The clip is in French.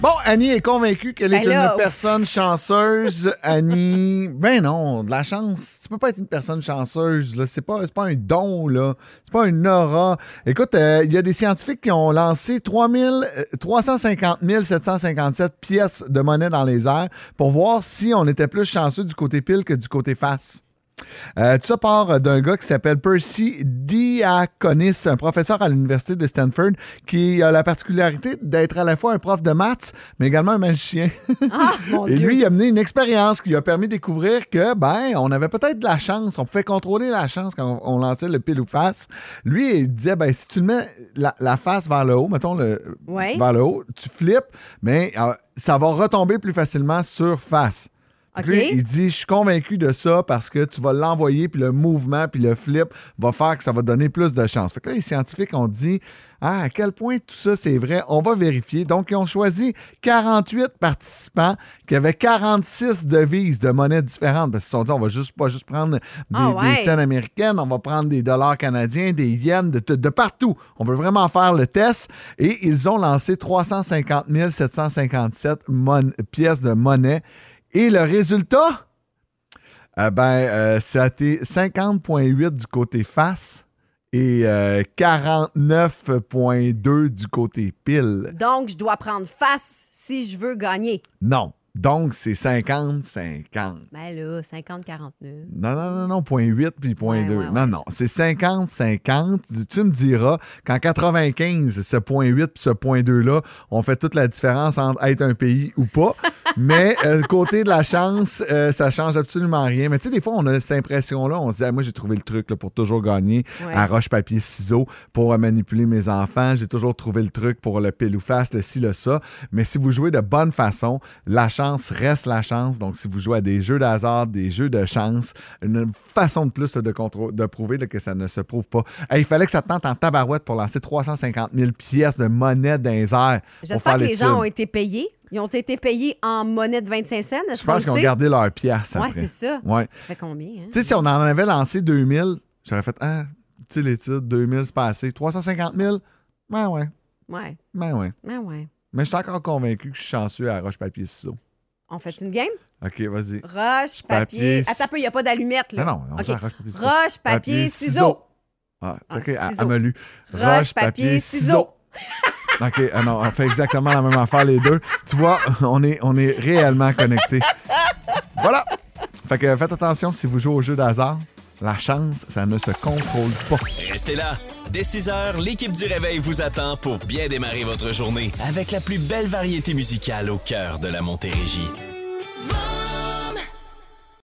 Bon, Annie est convaincue qu'elle est Ben là, une personne chanceuse. Annie, ben non, de la chance. Tu peux pas être une personne chanceuse. Là. C'est pas, c'est pas un don, là. C'est pas une aura. Écoute, euh, il y a des scientifiques qui ont lancé 3000, euh, 350 757 pièces de monnaie dans les airs pour voir si on était plus chanceux du côté pile que du côté face. Euh, tout ça part d'un gars qui s'appelle Percy Diaconis, un professeur à l'université de Stanford, qui a la particularité d'être à la fois un prof de maths, mais également un magicien. Ah, mon Et Dieu. lui, il a mené une expérience qui lui a permis de découvrir que, ben, on avait peut-être de la chance, on pouvait contrôler la chance quand on, lançait le pile ou face. Lui, il disait, ben, si tu mets la, la face vers le haut, mettons le Ouais. vers le haut, tu flippes, mais euh, ça va retomber plus facilement sur face. Il dit, je suis convaincu de ça parce que tu vas l'envoyer, puis le mouvement, puis le flip va faire que ça va donner plus de chance. Fait que là, les scientifiques ont dit, ah, à quel point tout ça c'est vrai, on va vérifier. Donc, ils ont choisi 48 participants qui avaient 46 devises de monnaie différentes. Parce qu'ils se sont dit, on va juste pas juste prendre des, ouais. des scènes américaines, on va prendre des dollars canadiens, des yens, de, de partout. On veut vraiment faire le test. Et ils ont lancé 350 757 mon- pièces de monnaie. Et le résultat, euh, ben, euh, ça a été 50,8 du côté face et euh, 49,2 du côté pile. Donc, je dois prendre face si je veux gagner. Non. Donc, c'est 50-50. Ben là, 50-49. Non, non, non, non, point 8 puis point Ouais, 2. ouais, ouais. non, non, c'est 50-50. Tu me diras qu'en 95, ce point 8 puis ce point 2-là, on fait toute la différence entre être un pays ou pas. Mais euh, côté de la chance, euh, ça change absolument rien. Mais tu sais, des fois, on a cette impression-là. On se dit, ah, moi, j'ai trouvé le truc là, pour toujours gagner à roche-papier-ciseaux pour euh, manipuler mes enfants. J'ai toujours trouvé le truc pour le pile ou face, le ci, le ça. Mais si vous jouez de bonne façon, la chance reste la chance. Donc, si vous jouez à des jeux d'hasard, des jeux de chance, une façon de plus de, de prouver là, que ça ne se prouve pas. Hey, il fallait que ça te tente en tabarouette pour lancer 350 000 pièces de monnaie dans les airs. J'espère que les gens ont été payés. Ils ont été payés en monnaie de 25 cents. Je pense qu'ils ont gardé leur pièce Ouais, après. c'est ça. Ouais. Ça fait combien? Hein? Tu sais, si on en avait lancé 2000, j'aurais fait, ah, tu sais, l'étude, 2000, c'est pas assez. 350 000, ben ouais, Ouais. ben ouais. Ben ouais. Mais je suis encore convaincu que je suis chanceux à roche-papier-ciseaux. On fait une game? OK, vas-y. Roche, Papier, papier. Attends un peu, il n'y a pas d'allumette, là. Non, non, on OK. roche-papier-ciseaux. Roche, papier, ciseaux. Ah, Ah, OK, elle- ciseaux. elle m'a lu. Roche, papier, ciseaux. OK, ah non, on fait exactement la même affaire les deux. Tu vois, on est, on est réellement connectés. Voilà. Fait que faites attention si vous jouez au jeu d'hasard. La chance, ça ne se contrôle pas. Restez là. Dès 6 heures, l'équipe du Réveil vous attend pour bien démarrer votre journée avec la plus belle variété musicale au cœur de la Montérégie.